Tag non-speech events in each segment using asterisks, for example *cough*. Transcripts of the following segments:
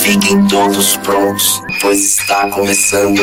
Fiquem todos prontos, pois está começando.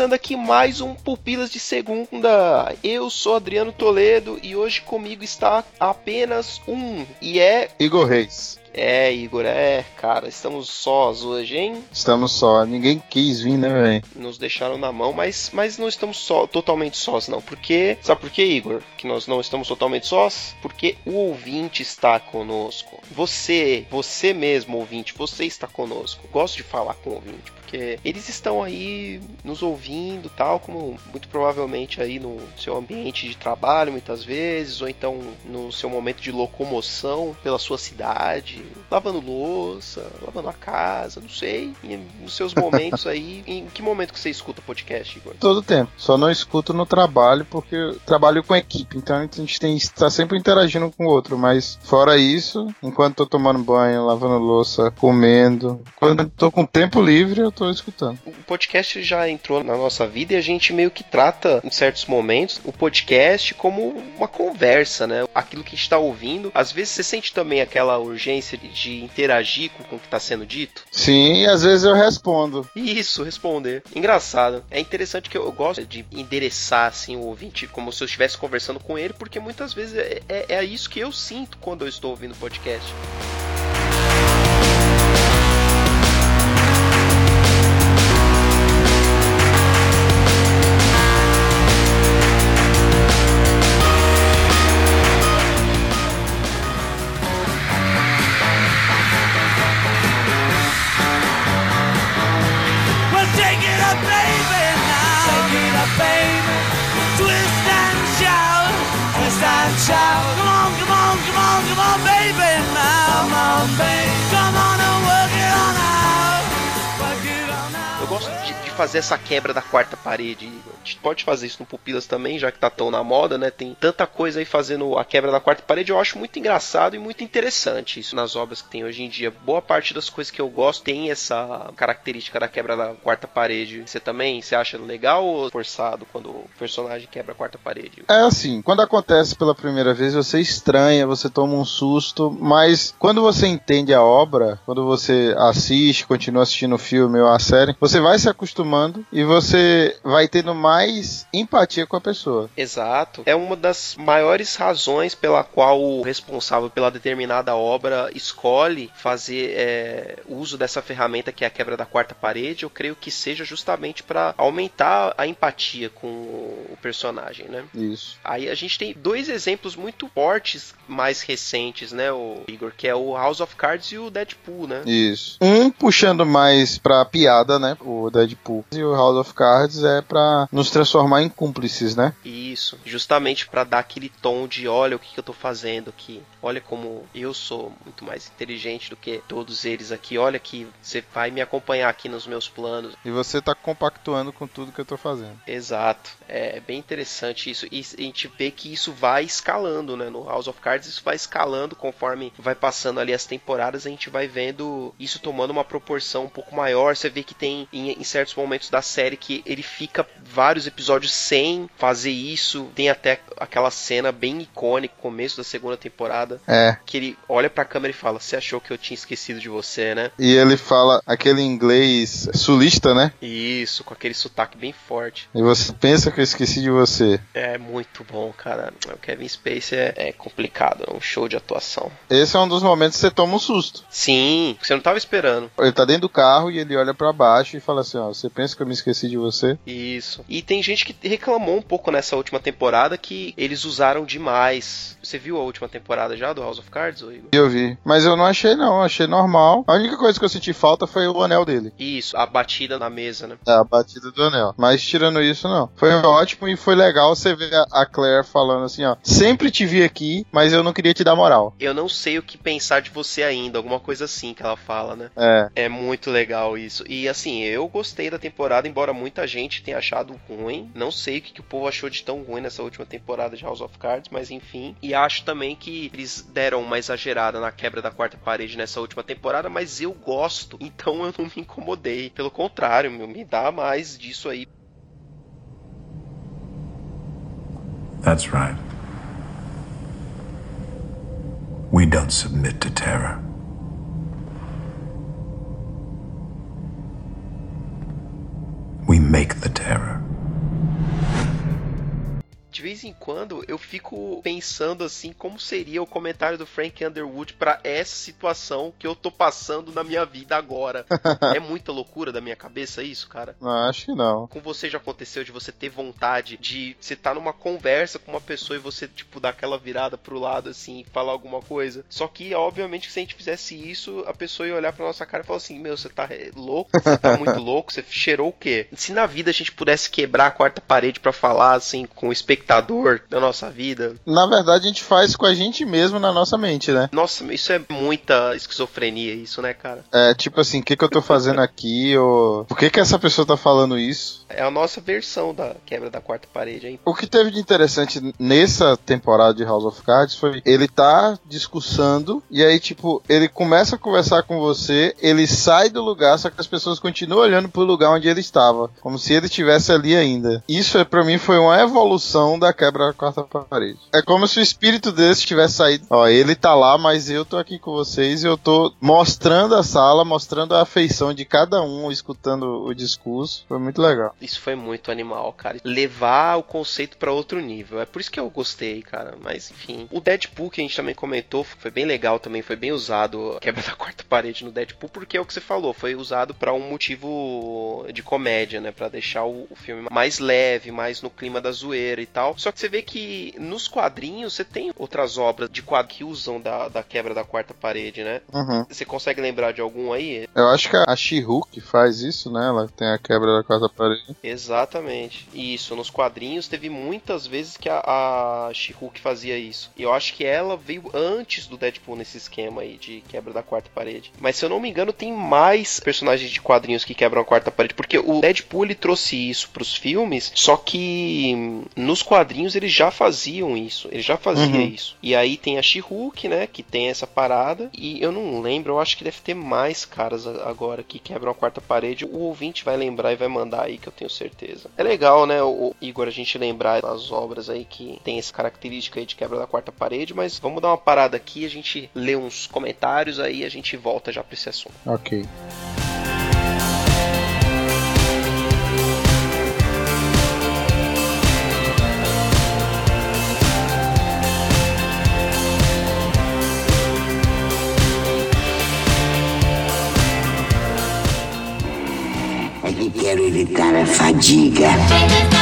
Começando aqui mais um Pupilas de Segunda. Eu sou Adriano Toledo e hoje comigo está apenas um, e é. Igor Reis. É, Igor, é, cara, estamos sós hoje, hein? Estamos só. Ninguém quis vir, né, velho? Nos deixaram na mão, mas, mas não estamos só, totalmente sós, não. Porque. Sabe por quê, Igor? Que nós não estamos totalmente sós? Porque o ouvinte está conosco. Você, você mesmo, ouvinte, você está conosco. Gosto de falar com o ouvinte, porque eles estão aí nos ouvindo, tal, como muito provavelmente aí no seu ambiente de trabalho, muitas vezes, ou então no seu momento de locomoção pela sua cidade, lavando louça, lavando a casa, não sei. E nos seus momentos *laughs* aí, em que momento que você escuta podcast, Igor? Todo tempo. Só não escuto no trabalho, porque eu trabalho com equipe, então a gente tem estar sempre interagindo com o outro. Mas fora isso, enquanto tô tomando banho, lavando louça, comendo, quando tô com tempo livre, eu tô escutando. O podcast já entrou na nossa vida e a gente meio que trata, em certos momentos, o podcast como uma conversa, né? Aquilo que a gente tá ouvindo. Às vezes você sente também aquela urgência de, interagir com, o que tá sendo dito. Sim, e às vezes eu respondo. Isso, responder. Engraçado. É interessante que eu, eu gosto de endereçar assim o ouvinte como se eu estivesse conversando com ele, porque muitas vezes é, é, é isso que eu sinto quando eu estou ouvindo podcast. Fazer essa quebra da quarta parede. A gente pode fazer isso no Pupilas também, já que tá tão na moda, né? Tem tanta coisa aí fazendo a quebra da quarta parede. Eu acho muito engraçado e muito interessante isso nas obras que tem hoje em dia. Boa parte das coisas que eu gosto tem essa característica da quebra da quarta parede. Você também? Você acha legal ou forçado quando o personagem quebra a quarta parede? É assim, quando acontece pela primeira vez, você estranha, você toma um susto, mas quando você entende a obra, quando você assiste, continua assistindo o filme ou a série, você vai se acostumando e você vai tendo mais empatia com a pessoa. Exato. É uma das maiores razões pela qual o responsável pela determinada obra escolhe fazer é, uso dessa ferramenta que é a quebra da quarta parede. Eu creio que seja justamente para aumentar a empatia com o personagem, né? Isso. Aí a gente tem dois exemplos muito fortes mais recentes, né, o Igor, que é o House of Cards e o Deadpool, né? Isso. Um puxando mais pra piada, né? O Deadpool. E o House of Cards é pra nos transformar em cúmplices, né? Isso, justamente para dar aquele tom de olha o que, que eu tô fazendo aqui, olha como eu sou muito mais inteligente do que todos eles aqui, olha que você vai me acompanhar aqui nos meus planos. E você tá compactuando com tudo que eu tô fazendo. Exato, é bem interessante isso. E a gente vê que isso vai escalando, né? No House of Cards isso vai escalando conforme vai passando ali as temporadas, a gente vai vendo isso tomando uma proporção um pouco maior. Você vê que tem em, em certos momentos da série que ele fica vários episódios sem fazer isso. Tem até aquela cena bem icônica, começo da segunda temporada, É. que ele olha pra câmera e fala: Você achou que eu tinha esquecido de você, né? E ele fala aquele inglês sulista, né? Isso, com aquele sotaque bem forte. E você pensa que eu esqueci de você. É muito bom, cara. O Kevin Spacey é, é complicado, é um show de atuação. Esse é um dos momentos que você toma um susto. Sim, você não tava esperando. Ele tá dentro do carro e ele olha pra baixo e fala assim, ó, você Você pensa que eu me esqueci de você? Isso. E tem gente que reclamou um pouco nessa última temporada que eles usaram demais. Você viu a última temporada já do House of Cards, Igor? Eu vi. Mas eu não achei, não. Achei normal. A única coisa que eu senti falta foi o anel dele. Isso, a batida na mesa, né? É, a batida do anel. Mas tirando isso, não. Foi ótimo e foi legal você ver a- a Claire falando assim, ó. Sempre te vi aqui, mas eu não queria te dar moral. Eu não sei o que pensar de você ainda, alguma coisa assim que ela fala, né? É. É muito legal isso. E assim, eu gostei da temporada, embora muita gente tenha achado ruim. Não sei o que, que o povo achou de tão ruim nessa última temporada de House of Cards, mas enfim. E acho também que eles deram uma exagerada na quebra da quarta parede nessa última temporada, mas eu gosto, *laughs* então eu não me incomodei. Pelo contrário, meu, me dá mais disso aí. That's right. We don't submit to terror. We make the terror. De vez em quando eu fico pensando assim como seria o comentário do Frank Underwood pra essa situação que eu tô passando na minha vida agora. *laughs* é muita loucura da minha cabeça isso, cara. Não, acho que não. Com você já aconteceu de você ter vontade de você tá numa conversa com uma pessoa e você tipo dar aquela virada pro lado assim e falar alguma coisa. Só que obviamente se a gente fizesse isso, a pessoa ia olhar pra nossa cara e falar assim: "Meu, você tá é, louco? Você tá muito *laughs* louco? Você cheirou o quê?". Se na vida a gente pudesse quebrar a quarta parede pra falar assim com o espectador da nossa vida, Na verdade, a gente faz com a gente mesmo na nossa mente, né? nossa, isso é muita esquizofrenia isso, né, cara? É tipo assim, o que, que eu tô fazendo aqui? Ou por que, que essa pessoa tá falando isso? É a nossa versão da quebra da quarta parede, hein? O que teve de interessante nessa temporada de House of Cards foi ele tá discussando e aí, tipo, ele começa a conversar com você, ele sai do lugar, só que as pessoas continuam olhando pro lugar onde ele estava, como se ele estivesse ali ainda. Isso é para mim foi uma evolução da quebra da quarta parede. É como se o espírito desse tivesse saído. Ó, ele tá lá, mas eu tô aqui com vocês e eu tô mostrando a sala, mostrando a afeição de cada um, escutando o discurso. Foi muito legal. Isso foi muito animal, cara. Levar o conceito pra outro nível. É por isso que eu gostei, cara. Mas enfim. O Deadpool que a gente também comentou foi bem legal também. Foi bem usado a quebra *laughs* da quarta parede no Deadpool, porque é o que você falou. Foi usado pra um motivo de comédia, né? Pra deixar o, o filme mais leve, mais no clima da zoeira e tal. Só que você vê que nos quadrinhos você tem outras obras de quadro que usam da, da quebra da quarta parede, né? Uhum. Você consegue lembrar de algum aí? Eu acho que a She-Hulk faz isso, né? Ela tem a quebra da quarta parede. Exatamente. Isso, nos quadrinhos teve muitas vezes que a, a She-Hulk fazia isso. E eu acho que ela veio antes do Deadpool nesse esquema aí de quebra da quarta parede. Mas se eu não me engano, tem mais personagens de quadrinhos que quebram a quarta parede, porque o Deadpool ele trouxe isso pros filmes, só que hum, nos quadrinhos eles já faziam isso, ele já fazia Uhum. isso. E aí tem a She-Hulk, né, que tem essa parada, e eu não lembro, eu acho que deve ter mais caras agora que quebram a quarta parede. O ouvinte vai lembrar e vai mandar aí que eu tenho certeza. É legal, né, o Igor, a gente lembrar das obras aí que tem essa característica aí de quebra da quarta parede, mas vamos dar uma parada aqui, a gente lê uns comentários aí, a gente volta já pra esse assunto. Ok. Quero evitar a fadiga.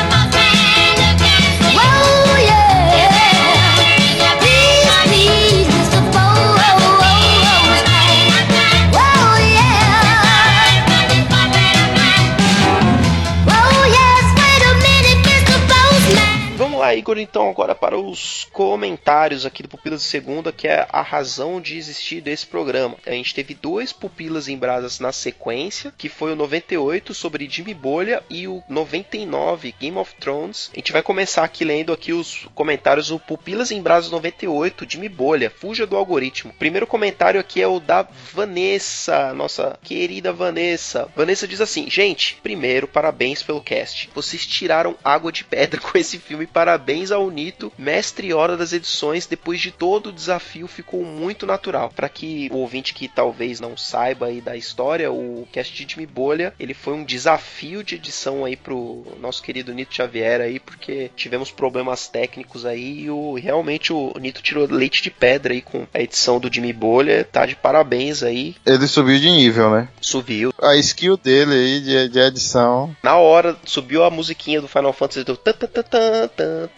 Igor, então agora para os comentários aqui do Pupilas de Segunda, que é a razão de existir desse programa. A gente teve dois Pupilas em Brasas na sequência, que foi o 98 sobre Jimmy Bolha e o 99 Game of Thrones. A gente vai começar aqui lendo aqui os comentários do Pupilas em Brasas 98, Jimmy Bolha, fuja do algoritmo. Primeiro comentário aqui é o da Vanessa, nossa querida Vanessa. Vanessa diz assim: "Gente, primeiro parabéns pelo cast. Vocês tiraram água de pedra *laughs* com esse filme, parabéns parabéns ao Nito, mestre hora das edições. Depois de todo o desafio, ficou muito natural. Para que o ouvinte que talvez não saiba aí da história, o cast de Jimmy Bolha, ele foi um desafio de edição aí pro nosso querido Nito Xavier aí, porque tivemos problemas técnicos aí e o, realmente o Nito tirou leite de pedra aí com a edição do Jimmy Bolha. Tá de parabéns aí. Ele subiu de nível, né? Subiu. A skill dele aí de, de edição. Na hora, subiu a musiquinha do Final Fantasy do tan, tan, tan, tan,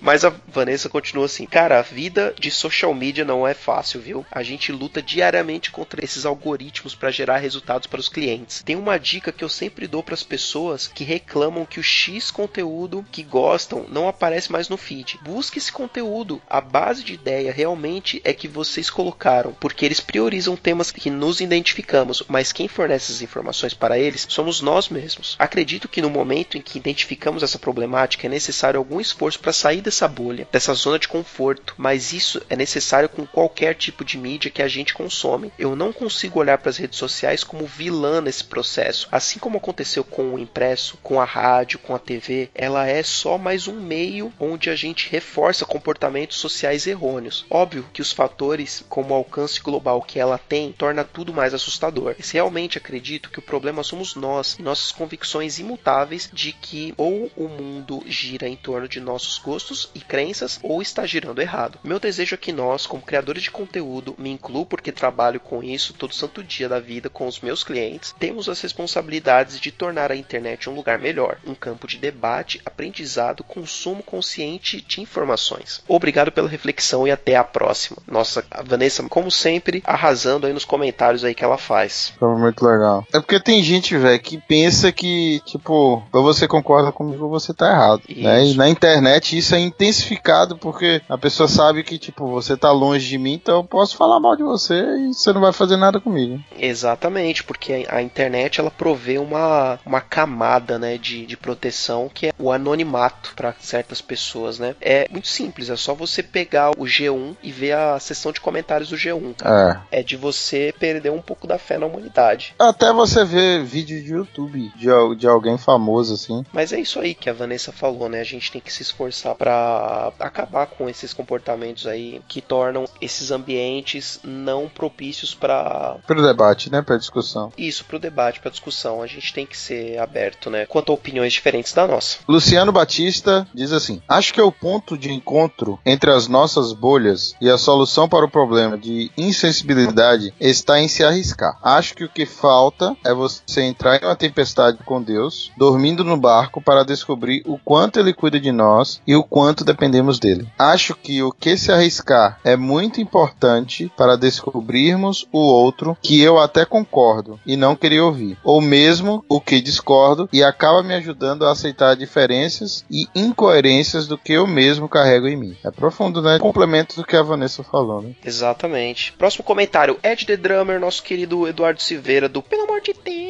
Mas a Vanessa continua assim: Cara, a vida de social media não é fácil, viu? A gente luta diariamente contra esses algoritmos para gerar resultados para os clientes. Tem uma dica que eu sempre dou para as pessoas que reclamam que o X conteúdo que gostam não aparece mais no feed. Busque esse conteúdo. A base de ideia realmente é que vocês colocaram, porque eles priorizam temas que nos identificamos, mas quem fornece as informações para eles somos nós mesmos. Acredito que no momento em que identificamos essa problemática é necessário algum esforço para sair dessa bolha, dessa zona de conforto, mas isso é necessário com qualquer tipo de mídia que a gente consome. Eu não consigo olhar para as redes sociais como vilã nesse processo. Assim como aconteceu com o impresso, com a rádio, com a TV, ela é só mais um meio onde a gente reforça comportamentos sociais errôneos. Óbvio que os fatores, como o alcance global que ela tem, torna tudo mais assustador. Mas realmente acredito que o problema somos nós e nossas convicções imutáveis de que ou o mundo gira em torno de nossos gostos e crenças ou está girando errado. Meu desejo é que nós, como criadores de conteúdo, me incluo porque trabalho com isso todo santo dia da vida com os meus clientes, temos as responsabilidades de tornar a internet um lugar melhor, um campo de debate, aprendizado, consumo consciente de informações. Obrigado pela reflexão e até a próxima. Nossa, a Vanessa, como sempre, arrasando aí nos comentários aí que ela faz. foi muito legal. É porque tem gente, velho, que pensa que, tipo, ou você concorda comigo ou você tá errado. Né? E na internet isso é intensificado porque a pessoa sabe que, tipo, você tá longe de mim, então eu posso falar mal de você e você não vai fazer nada comigo. Exatamente, porque a internet ela provê uma, uma camada né, de, de proteção que é o anonimato para certas pessoas. Né? É muito simples, é só você pegar o G1 e ver a seção de comentários do G1. É. É de você perder um pouco da fé na humanidade. Até você ver vídeo de YouTube de, de alguém famoso, assim. Mas é isso aí que a Vanessa falou, né? A gente tem que se esforçar para acabar com esses comportamentos aí que tornam esses ambientes não propícios para Pro debate, né? Pra discussão. isso, para o debate, para discussão. A gente tem que ser aberto, né? Quanto a opiniões diferentes da nossa. Luciano Batista diz assim: Acho que é o ponto de encontro entre as nossas bolhas e a solução para o problema de insensibilidade está em se arriscar. Acho que o que falta é você entrar em uma tempestade com Deus, dormindo no barco para descobrir o quanto ele cuida de nós e o quanto dependemos dele. Acho que o que se arriscar é muito importante para descobrirmos o outro que eu até concordo e não queria ouvir, ou mesmo o que discordo e acaba me ajudando a aceitar diferenças e incoerências do que eu mesmo carrego em mim. É profundo, né? Complemento do que a Vanessa falou, né? Exatamente. Próximo comentário, Ed The Drummer, nosso querido Eduardo Silveira, do Pelo amor de Deus.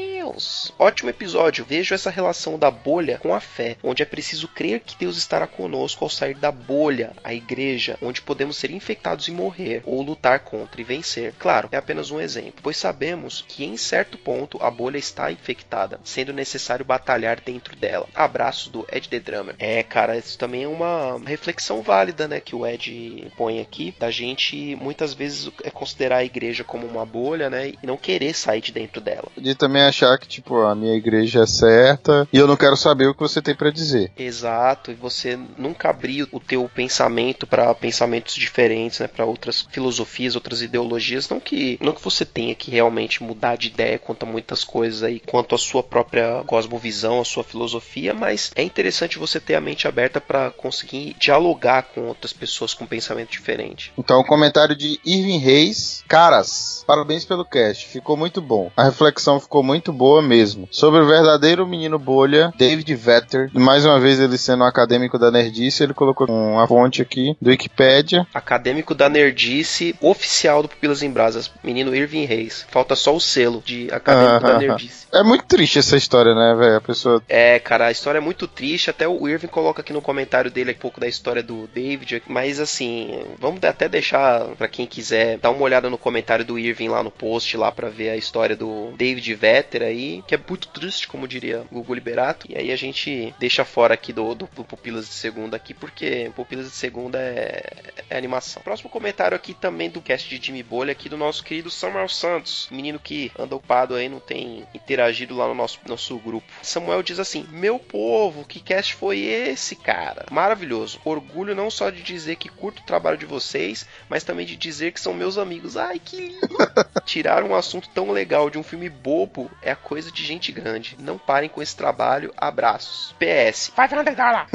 Ótimo episódio. Vejo essa relação da bolha com a fé, onde é preciso crer que Deus estará conosco ao sair da bolha, a igreja, onde podemos ser infectados e morrer, ou lutar contra e vencer. Claro, é apenas um exemplo, pois sabemos que em certo ponto a bolha está infectada, sendo necessário batalhar dentro dela. Abraços do Ed The Drummer. É, cara, isso também é uma reflexão válida, né, que o Ed põe aqui, da gente muitas vezes é considerar a igreja como uma bolha, né, e não querer sair de dentro dela. De também achar que, tipo, a minha igreja é certa e eu não quero saber o que você tem pra dizer. Exato, e você nunca abrir o teu pensamento para pensamentos diferentes, né, para outras filosofias, outras ideologias, não que não que você tenha que realmente mudar de ideia quanto a muitas coisas aí, quanto à sua própria cosmovisão, a sua filosofia, mas é interessante você ter a mente aberta para conseguir dialogar com outras pessoas com pensamento diferente. Então, o comentário de Irving Reis. Caras, parabéns pelo cast. Ficou muito bom. A reflexão ficou muito boa mesmo. Sobre o verdadeiro menino bolha, David Vetter. Mais uma vez, ele sendo um acadêmico da Nerdice, ele colocou uma fonte aqui do Wikipedia. Acadêmico da Nerdice, oficial do Pupilas em Brasas, menino Irving Reis. Falta só o selo de acadêmico da *laughs* Nerdice. É muito triste essa história, né, velho? A pessoa. É, cara, a história é muito triste. Até o Irving coloca aqui no comentário dele um pouco da história do David. Mas assim, vamos até deixar pra quem quiser dar uma olhada no comentário do Irving lá no post lá pra ver a história do David Vetter aí. Aí, que é muito triste, como diria Gugu Liberato. E aí a gente deixa fora aqui do, do, do Pupilas de Segunda aqui, porque Pupilas de Segunda é, é animação. Próximo comentário aqui também do cast de Jimmy Bolha, aqui do nosso querido Samuel Santos, menino que anda ocupado aí, não tem interagido lá no nosso, nosso grupo. Samuel diz assim: Meu povo, que cast foi esse, cara? Maravilhoso. Orgulho não só de dizer que curto o trabalho de vocês, mas também de dizer que são meus amigos. Ai, que lindo! *laughs* Tirar um assunto tão legal de um filme bobo é a coisa de gente grande. Não parem com esse trabalho. Abraços. PS. 500 dólares!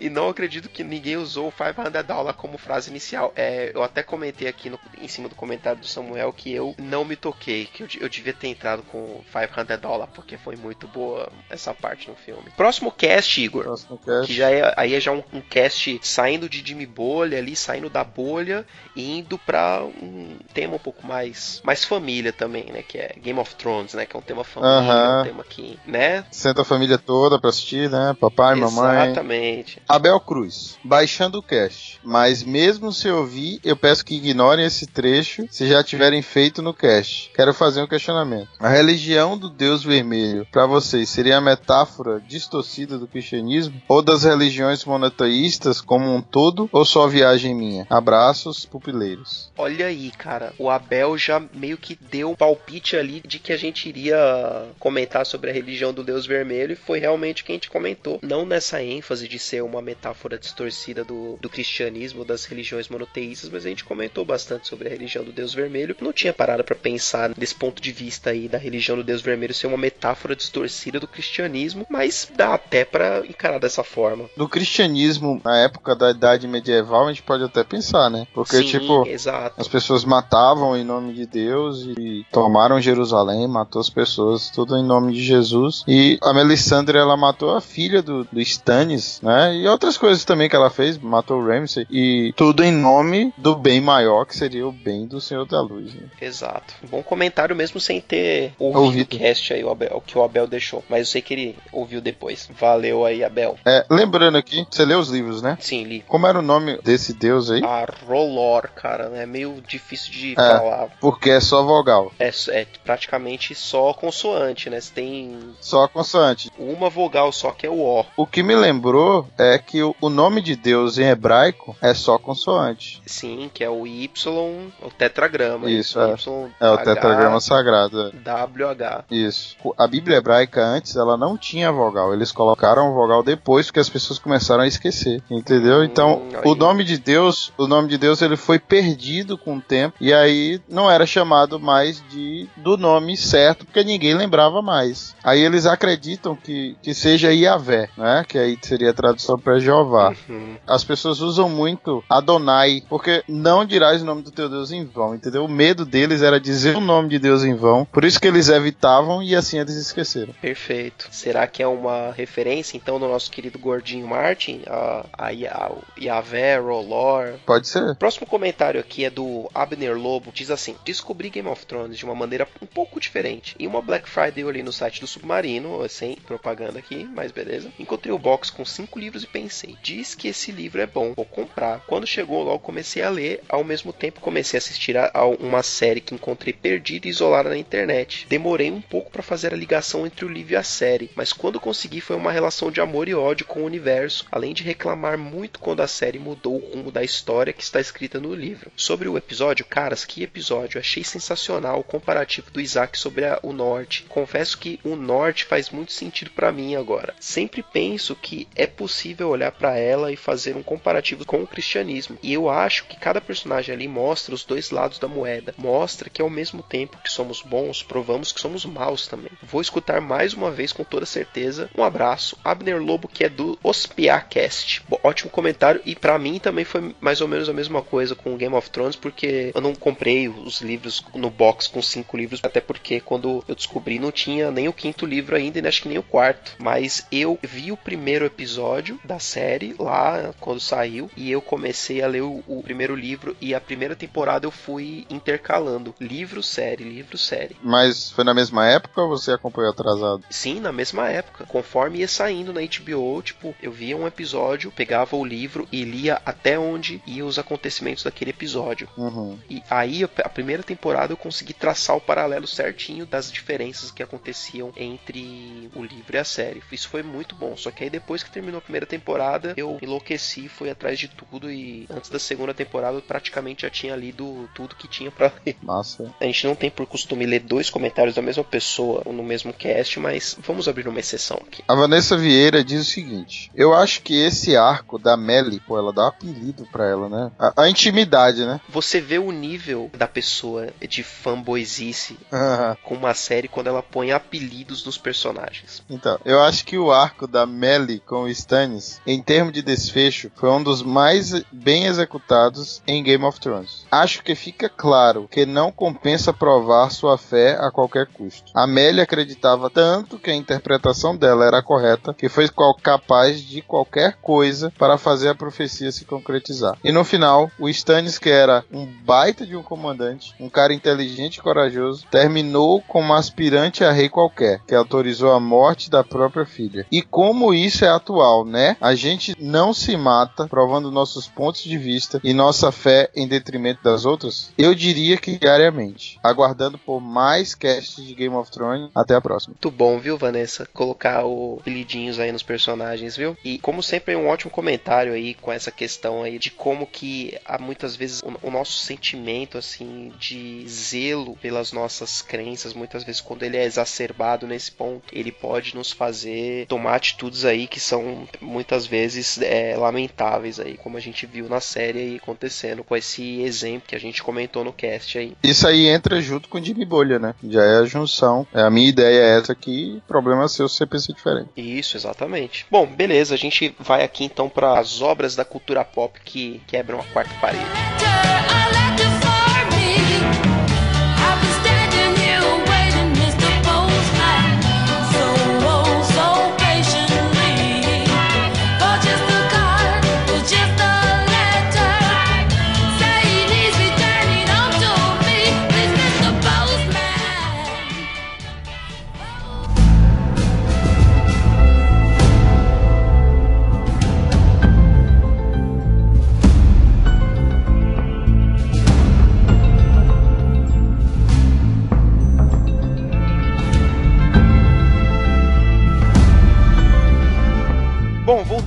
e não acredito que ninguém usou o 500 dólares como frase inicial. É, eu até comentei aqui no- em cima do comentário do Samuel que eu não me toquei, que eu, eu devia ter entrado com 500 dólares, porque foi muito boa essa parte no filme. Próximo cast, Igor. Próximo cast. Que já é, aí é já um, um cast saindo de Jimmy Bolha ali, saindo da bolha e indo pra um tema um pouco mais mais família também, né? Que é Game of Thrones, né? Que é um tema família, Aham. um tema que, né? Senta a família toda pra assistir, né? Papai, mamãe. Exatamente. Abel Cruz, baixando o cast. Mas mesmo se ouvir, eu peço que ignorem esse trecho se já tiverem feito no cast. Quero fazer um questionamento. A religião do Deus Vermelho, para vocês, seria a metáfora distorcida do cristianismo? Ou das religiões monoteístas como um todo? Ou só viagem minha? Abraços, pupileiros. Olha aí, cara, o Abel já meio que deu um palpite ali de que a gente iria comentar sobre a religião do Deus Vermelho e foi realmente o que a gente comentou. Não nessa ênfase de ser uma metáfora distorcida do, do cristianismo, das religiões monoteístas, mas a gente comentou bastante sobre a religião do Deus Vermelho. Não tinha parado pra pensar desse ponto de vista aí da religião do Deus Vermelho ser uma metáfora distorcida do cristianismo, mas dá até pra encarar dessa forma. Do cristianismo, na época da Idade Medieval, a gente pode até pensar, né? Porque, Sim, tipo, exato. As pessoas matavam em nome de Deus e tomaram Jerusalém, matou as pessoas, tudo em nome de Jesus. E a Melisandre, ela matou a filha do, do Stannis, né? E outras coisas também que ela fez, matou o Ramsay. E tudo em nome do bem maior, que seria o bem do Senhor da Luz. né? Exato. Bom comentário mesmo sem ter ouvido Ouvido. o cast aí, o, Abel, que o Abel deixou. Mas eu sei que ele ouviu depois. Valeu aí, Abel. É, lembrando aqui, você leu os livros, né? Sim, li. Como era o nome desse deus aí? A Rolor, cara, é meio difícil de É. falar. Porque é só vogal, É, é praticamente só consoante, né? Você tem só consoante. uma vogal só que é o O. O que me lembrou é que o, nome de Deus em hebraico é só consoante. Sim, que é o Y, o tetragrama. Isso, é. Y, É o H, tetragrama sagrado. é. WH. Isso. A Bíblia hebraica antes, ela não tinha vogal. Eles colocaram vogal depois porque as pessoas começaram a esquecer. Entendeu? Então, Hum, o nome de Deus, o nome de Deus, ele foi perdido com o tempo e aí não era chamado mais de do nome certo porque ninguém lembrava mais. Aí eles acreditam que, que seja Yahvé, né? Que aí seria a tradução para Jeová. Hum, As pessoas usam muito Adonai, porque não dirás o nome do teu Deus em vão, entendeu? O medo deles era dizer o nome de Deus em vão, por isso que eles evitavam e assim eles esqueceram. Perfeito. Será que é uma referência, então, do nosso querido gordinho Martin? A, a, a, Yahvé, Rolor. Pode ser. Próximo comentário aqui é do Abner Lobo. Diz assim: Descobri Game of Thrones de uma maneira um pouco diferente. Em uma Black Friday eu olhei no site do Submarino, sem propaganda aqui, mas beleza. Encontrei o box com cinco livros e pensei: diz que esse livro é bom, vou comprar. Quando chegou, logo comecei a ler. Ao mesmo tempo, comecei a assistir a, a uma série que encontrei perdida e isolada na internet. Demorei um pouco para fazer a ligação entre o livro e a série, mas quando consegui foi uma relação de amor e ódio com o universo, além de reclamar muito quando a série mudou o rumo da história que está escrita no livro. Sobre o episódio, caras, que episódio! Achei sensacional o comparativo do Isaac sobre a- o norte. Confesso que o norte faz muito sentido para mim agora. Sempre penso que é possível olhar para ela e fazer um comparativo com o cristianismo. E eu acho que cada personagem ali mostra os dois lados da moeda. Mostra que ao mesmo tempo que somos bons, provamos que somos maus também. Vou escutar mais uma vez com toda certeza. Um abraço, Abner Lobo, que é do Ospiacast. Bo- Ótimo comentário. E para mim também foi mais ou menos a mesma coisa com Game of Thrones, porque eu não comprei os livros no box com cinco livros, até porque quando eu descobri não tinha nem o quinto livro ainda, e acho que nem o quarto. Mas eu vi o primeiro episódio da série lá quando saiu, e eu comecei a ler o, o primeiro livro, e a primeira temporada eu fui intercalando livro, série, livro, série. Mas foi na mesma época ou você acompanhou atrasado? Sim, na mesma época. Conforme ia saindo na HBO, tipo, eu via um episódio, pegava o livro e lia até onde ia os acontecimentos daquele episódio. Uhum. E aí, a primeira temporada, eu consegui traçar o paralelo certinho certinho das diferenças que aconteciam entre o livro e a série. Isso foi muito bom. Só que aí depois que terminou a primeira temporada, eu enlouqueci, fui atrás de tudo e antes da segunda temporada eu praticamente já tinha lido tudo que tinha pra ler. Massa. A gente não tem por costume ler dois comentários da mesma pessoa no mesmo cast, mas vamos abrir uma exceção aqui. A Vanessa Vieira diz o seguinte: Eu acho que esse arco da Melly, pô, ela dá um apelido pra ela, né? A, a intimidade, né? Você vê o nível da pessoa de fanboyzice *laughs* com uma série quando ela põe apelidos nos personagens. então, eu acho que o arco da Melly com o Stannis, em termos de desfecho, foi um dos mais bem executados em Game of Thrones. Acho que fica claro que não compensa provar sua fé a qualquer custo. A Melly acreditava tanto que a interpretação dela era correta que foi capaz de qualquer coisa para fazer a profecia se concretizar. E no final, o Stannis, que era um baita de um comandante, um cara inteligente e corajoso, terminou como aspirante a rei qualquer, que autorizou a morte da própria filha. E como isso é atual, né? A gente não se mata provando nossos pontos de vista e nossa fé em detrimento das outras? Eu diria que diariamente. Aguardando por mais casts de Game of Thrones. Até a próxima. Muito bom, viu, Vanessa? Colocar o apelidinhos aí nos personagens, viu? E como sempre, um ótimo comentário aí com essa questão aí de como que há muitas vezes o, o nosso sentimento assim de zelo pelas nossas crenças, muitas vezes quando ele é exacerbado nesse ponto, ele pode nos fazer tomar atitudes aí que são muitas vezes é, lamentáveis aí, como a gente viu na série aí acontecendo com esse exemplo que a gente comentou no cast aí. Isso aí entra junto com o Jimmy Bolha, né? Já é a junção. É, A minha ideia é essa aqui. Problema seu se você pensa diferente. Isso, exatamente. Bom, beleza, a gente vai aqui então para as obras da cultura pop que quebram a quarta parede.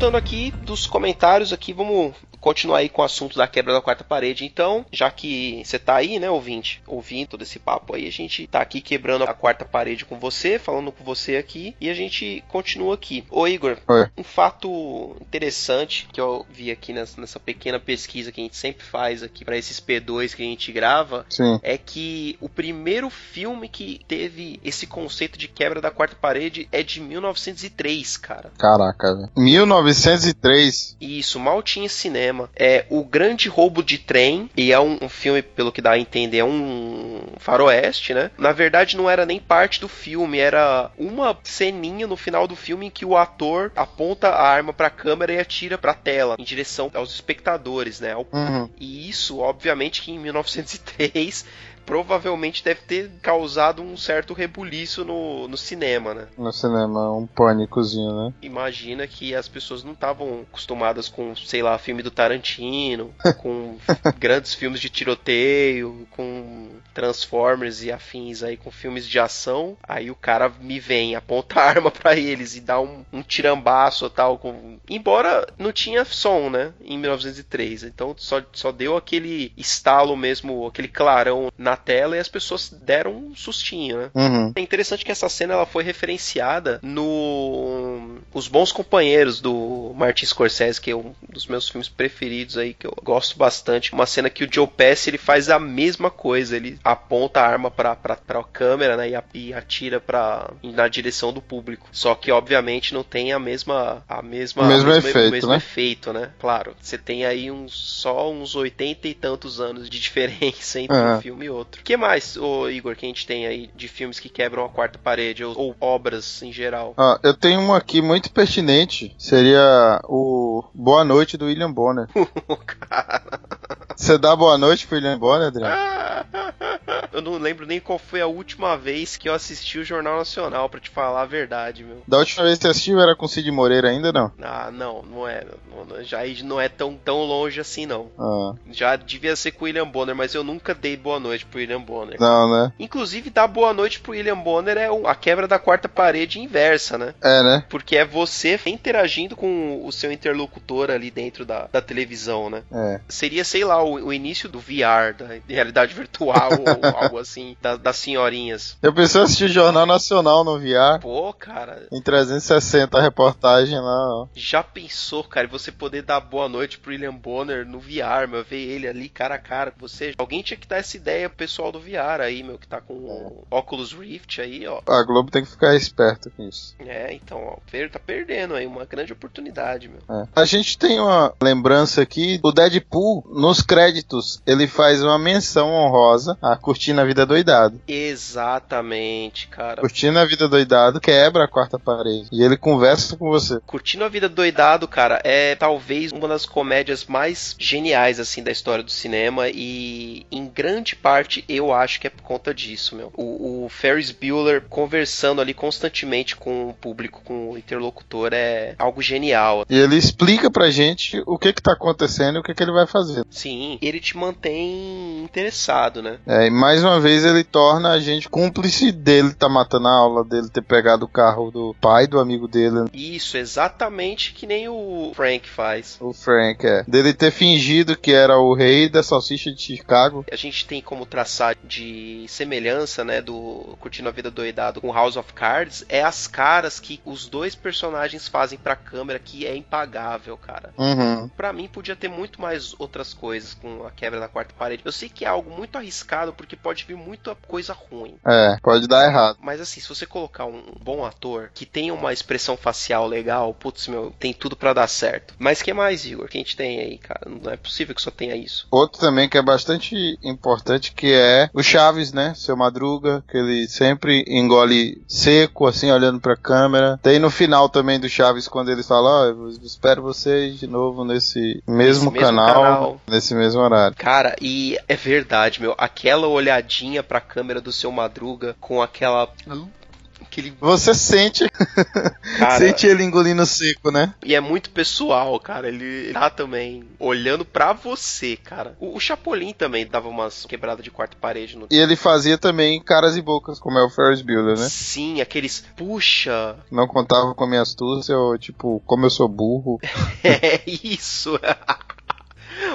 Voltando aqui dos comentários aqui, vamos continuar aí com o assunto da quebra da quarta parede. Então, já que você tá aí, né, ouvinte, ouvindo todo esse papo aí, a gente tá aqui quebrando a quarta parede com você, falando com você aqui, e a gente continua aqui. Ô Igor, Oi. um fato interessante que eu vi aqui nessa, nessa pequena pesquisa que a gente sempre faz aqui para esses P2 que a gente grava, Sim. é que o primeiro filme que teve esse conceito de quebra da quarta parede é de 1903, cara. Caraca, velho. 1903. Isso, mal tinha cinema. É O Grande Roubo de Trem, e é um, um filme, pelo que dá a entender, é um faroeste, né? Na verdade, não era nem parte do filme, era uma ceninha no final do filme em que o ator aponta a arma pra câmera e atira pra tela, em direção aos espectadores, né? Uhum. e isso, obviamente, que em 1903 provavelmente deve ter causado um certo rebuliço no, no cinema, né? No cinema, um pânicozinho, né? Imagina que as pessoas não estavam acostumadas com, sei lá, filme do Tarantino, *laughs* com grandes filmes de tiroteio, com Transformers e afins aí, com filmes de ação. Aí o cara me vem, aponta *laughs* a arma pra eles e dá um, um tirambaço tal. Com... Embora não tinha som, né? Em 1903. Então só, só deu aquele estalo mesmo, aquele clarão na tela e as pessoas deram um sustinho, né? Uhum. É interessante que essa cena ela foi referenciada no Os Bons Companheiros do Martin Scorsese, que é um dos meus filmes preferidos aí, que eu gosto bastante. Uma cena que o Joe Pesci ele faz a mesma coisa, ele aponta a arma pra, pra, pra câmera, né, e, atira pra, na direção do público. Só que obviamente não tem a mesma a mesma O mesmo mesmo- efeito, mesmo né? efeito, né? Claro, você tem aí uns só uns 80 e tantos anos de diferença entre É. um filme e outro. O que mais, ô Igor, que a gente tem aí de filmes que quebram a quarta parede ou, ou obras em geral? Ah, eu tenho um aqui muito pertinente. Seria o Boa Noite do William Bonner. *laughs* Cara, Você dá boa noite pro William Bonner, Adriano? *laughs* Eu não lembro nem qual foi a última vez que eu assisti o Jornal Nacional, pra te falar a verdade, meu. Da última vez que você assistiu era com Cid Moreira ainda, não? Ah, não, não é. Não, já não é tão, tão longe assim, não. Ah, Já devia ser com o William Bonner, mas eu nunca dei boa noite pro William Bonner. não, né? Inclusive, dar boa noite pro William Bonner é a quebra da quarta parede inversa, né? É, né? Porque é você interagindo com o seu interlocutor ali dentro da, da televisão, né? É. Seria, sei lá, o, o início do VR, da realidade virtual ou *laughs* algo assim, da- das senhorinhas. Eu pensei assistir Jornal Nacional no VR. Pô, cara, Em 360 a reportagem lá, ó. já pensou, cara, você poder dar boa noite pro William Bonner no VR, meu, ver ele ali cara a cara com você. Alguém tinha que dar essa ideia pro pessoal do VR aí, meu, que tá com o Oculus Rift aí, ó. A Globo tem que ficar esperta com isso. É, então, ó, tá perdendo aí uma grande oportunidade, meu. É. A gente tem uma lembrança aqui, o Deadpool, nos créditos, ele faz uma menção honrosa a Curtindo a Vida Doidado. Exatamente, cara. Curtindo a Vida Doidado quebra a quarta parede. E ele conversa com você. Curtindo a Vida Doidado, cara, é talvez uma das comédias mais geniais, assim, da história do cinema e, em grande parte, eu acho que é por conta disso, meu. O, o Ferris Bueller conversando ali constantemente com o público, com o interlocutor, é algo genial. E ele explica pra gente o que que tá acontecendo e o que que ele vai fazer. Sim, ele te mantém interessado, né? É, e mais uma vez ele torna a gente cúmplice dele tá matando a aula, dele ter pegado o carro do pai do amigo dele, Isso, exatamente que nem o Frank faz. o Frank, é. Dele ter fingido que era o rei da salsicha de Chicago. A gente tem como traçar de semelhança, né, do Curtindo a Vida Doidado com House of Cards, é as caras que os dois personagens fazem pra câmera que é impagável, cara. Uhum. Pra mim podia ter muito mais outras coisas com a quebra da quarta parede. Eu sei que é algo muito arriscado porque pode vir muita coisa ruim. É, pode dar errado. Mas assim, se você colocar um bom ator que tenha uma expressão facial legal, putz, meu, tem tudo pra dar certo. Mas que mais, Igor? Que a gente tem aí, cara? Não é possível que só tenha isso. Outro também que é bastante importante, que é o Chaves, né? Seu Madruga, que ele sempre engole seco, assim, olhando pra câmera. Tem no final também do Chaves, quando ele fala, ó, eu espero vocês de novo nesse mesmo, mesmo canal, canal. nesse mesmo horário. Cara, e é verdade, meu. Aquela olhadinha pra câmera do seu Madruga com aquela. Aquele. Você sente, Cara, *laughs* sente ele engolindo seco, né? e é muito pessoal, cara. Ele tá também olhando pra você, cara. O, o Chapolin também dava umas quebradas de quarta parede no. E ele fazia também caras e bocas, como é o Ferris Bueller, né? Sim, aqueles. Puxa! *laughs* Não contava com a minha astúcia, ou tipo, como eu sou burro. É isso! *laughs*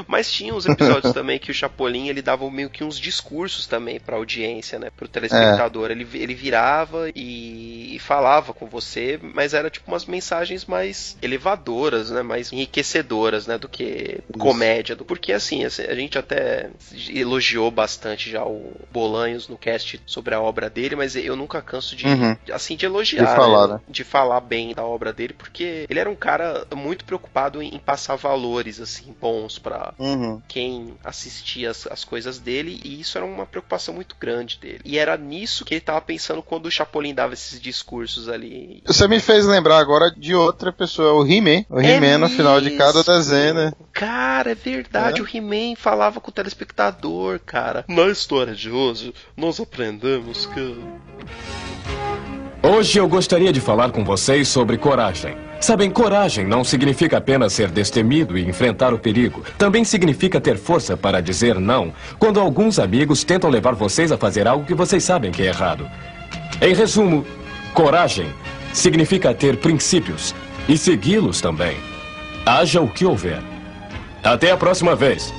Mas tinha uns episódios *laughs* também que o Chapolin ele dava meio que uns discursos também pra audiência, né? Pro telespectador. Ele, ele virava e, e falava com você, mas era tipo umas mensagens mais elevadoras, né? Mais enriquecedoras, né? Do que comédia. Do, porque assim, a gente até elogiou bastante já o Bolanhos no cast sobre a obra dele, mas eu nunca canso de, Uhum. assim, de elogiar, De falar, né? né? de falar bem da obra dele, porque ele era um cara muito preocupado em, em passar valores assim bons pra Uhum. quem assistia as, as coisas dele, e isso era uma preocupação muito grande dele. E era nisso que ele tava pensando quando o Chapolin dava esses discursos ali. Você me fez lembrar agora de outra pessoa, o He-Man. O É He-Man no final de cada desenho, né? Cara, é verdade, É? o He-Man falava com o telespectador, cara. Na história de hoje, nós aprendemos que. Hoje eu gostaria de falar com vocês sobre coragem. Sabem, coragem não significa apenas ser destemido e enfrentar o perigo. Também significa ter força para dizer não quando alguns amigos tentam levar vocês a fazer algo que vocês sabem que é errado. Em resumo, coragem significa ter princípios e segui-los também. Haja o que houver. Até a próxima vez.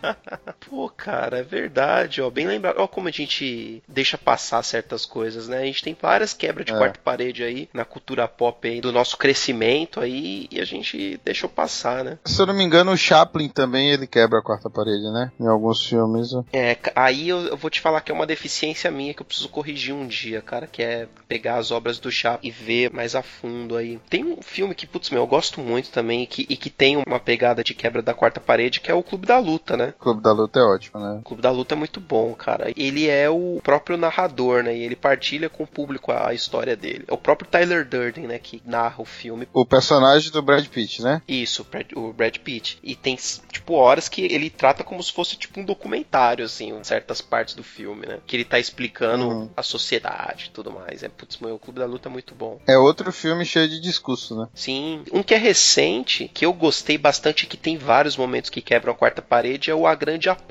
*laughs* Pô, cara, é verdade, ó. Bem lembrado. Ó, como a gente deixa passar certas coisas, né? A gente tem várias quebras de É. quarta parede aí na cultura pop aí, do nosso crescimento aí, e a gente deixou passar, né? Se eu não me engano, o Chaplin também ele quebra a quarta parede, né? Em alguns filmes. É, aí eu, eu vou te falar que é uma deficiência minha que eu preciso corrigir um dia, cara, que é pegar as obras do Chaplin e ver mais a fundo aí. Tem um filme que, putz, meu, eu gosto muito também e que, e que tem uma pegada de quebra da quarta parede, que é o Clube da Luta, né? Clube da Luta é ótimo, né? O Clube da Luta é muito bom, cara. Ele é o próprio narrador, né? E ele partilha com o público a, história dele. É o próprio Tyler Durden, né? Que narra o filme. O personagem do Brad Pitt, né? Isso, o Brad- Pitt. E tem, tipo, horas que ele trata como se fosse, tipo, um documentário, assim, certas partes do filme, né? Que ele tá explicando Uhum. a sociedade e tudo mais. É, putz, meu, o Clube da Luta é muito bom. É outro filme cheio de discurso, né? Sim. Um que é recente, que eu gostei bastante, que tem vários momentos que quebram a quarta parede, é o A Grande Aposta,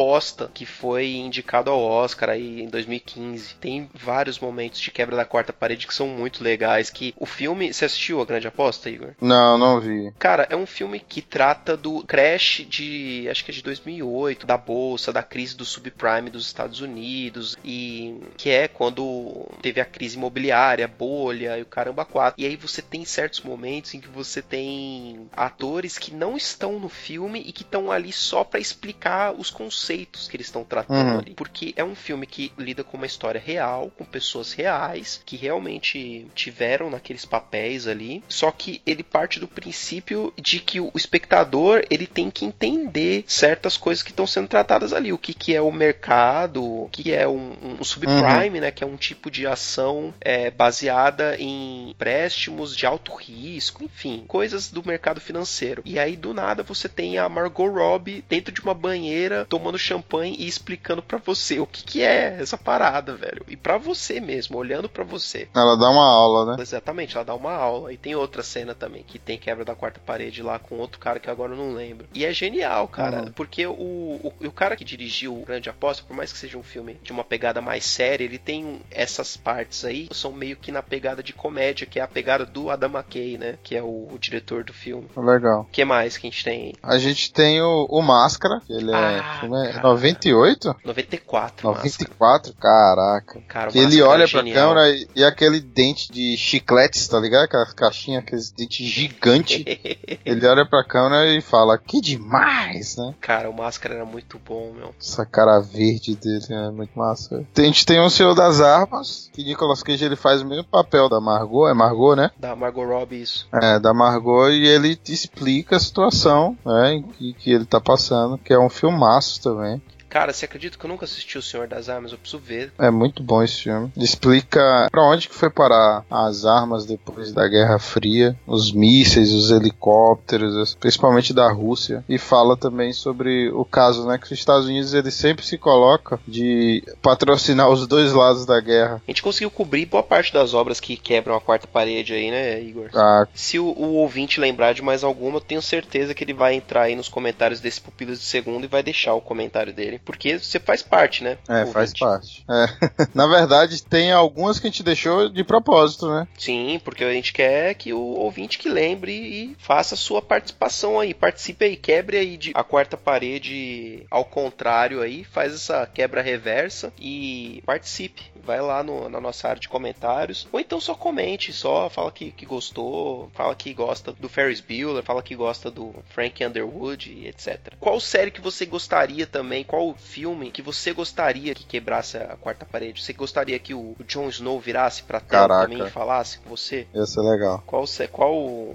que foi indicado ao Oscar aí em 2015. Tem vários momentos de quebra da quarta parede que são muito legais. Que o filme. Você assistiu A Grande Aposta, Igor? Não, não vi. Cara, é um filme que trata do crash de, acho que é de 2008, da bolsa, da crise do subprime dos Estados Unidos e que é quando teve a crise imobiliária, a bolha e o caramba quatro. E aí você tem certos momentos em que você tem atores que não estão no filme e que estão ali só pra explicar os conceitos que eles estão tratando Uhum. ali, porque é um filme que lida com uma história real, com pessoas reais que realmente tiveram naqueles papéis ali, só que ele parte do princípio de que o espectador ele tem que entender certas coisas que estão sendo tratadas ali, o que, que é o mercado, o que é um, um subprime, né, que é um tipo de ação é, baseada em empréstimos de alto risco, enfim, coisas do mercado financeiro. E aí do nada você tem a Margot Robbie dentro de uma banheira tomando champanhe e explicando pra você o que, que é essa parada, velho. E pra você mesmo, olhando pra você. Ela dá uma aula, né? Exatamente, ela dá uma aula. E tem outra cena também, que tem quebra da quarta parede lá com outro cara que agora eu não lembro. E é genial, cara, Uhum. porque o, o, o cara que dirigiu o Grande Aposta, por mais que seja um filme de uma pegada mais séria, ele tem essas partes aí, são meio que na pegada de comédia, que é a pegada do Adam McKay, né? Que é o, o diretor do filme. Legal. O que mais que a gente tem? A gente tem o, o Máscara, ele é, Ah, filme é cara. 98? 94, Máscara. 94? Caraca. Cara, Que ele Máscara olha é pra genial. câmera e, e aquele dente de chicletes, tá ligado? Aquelas caixinhas, aqueles dentes gigantes. *laughs* ele olha pra câmera e fala, que demais, né? Cara, o Máscara era muito bom, meu. Essa cara verde dele é muito massa. A gente tem o Senhor das Armas, que Nicolas Cage ele faz o mesmo papel da Margot, é Margot, né? Da Margot Robbie, isso. É, da Margot, e ele te explica a situação né, que, que ele tá passando, que é um filmaço também. Cara, você acredita que eu nunca assisti O Senhor das Armas? Eu preciso ver. É muito bom esse filme. Explica pra onde que foi parar as armas depois da Guerra Fria, os mísseis, os helicópteros, principalmente da Rússia, e fala também sobre o caso, né, que os Estados Unidos ele sempre se coloca de patrocinar os dois lados da guerra. A gente conseguiu cobrir boa parte das obras que quebram a quarta parede aí, né, Igor? Ah, Se o, o ouvinte lembrar de mais alguma, eu tenho certeza que ele vai entrar aí nos comentários desse Pupilas de Segundo e vai deixar o comentário dele. Porque você faz parte, né? é, ouvinte? faz parte. É. *laughs* Na verdade, tem algumas que a gente deixou de propósito, né? Sim, porque a gente quer que o ouvinte que lembre e faça a sua participação aí. Participe aí, quebre aí de a quarta parede ao contrário aí, faz essa quebra reversa e participe. Vai lá no- na nossa área de comentários. Ou então só comente, só fala que, que gostou, fala que gosta do Ferris Bueller, fala que gosta do Frank Underwood e etc. Qual série que você gostaria também? Qual filme que você gostaria que quebrasse a quarta parede? Você gostaria que o, o Jon Snow virasse pra tela também e falasse com você? Ia ser legal. Qual, qual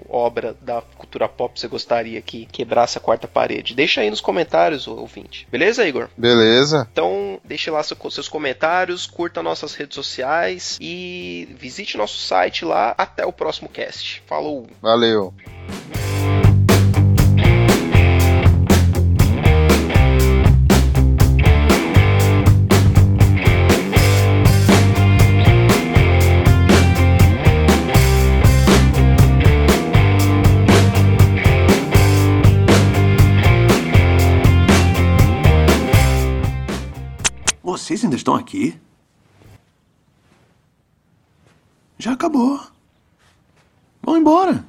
obra da cultura pop você gostaria que quebrasse a quarta parede? Deixa aí nos comentários, ouvinte. Beleza, Igor? Beleza? Então, deixe lá seu- seus comentários, curta nossas redes sociais e visite nosso site lá. Até o próximo cast. Falou! Valeu. Vocês ainda estão aqui? Já acabou. Vão embora.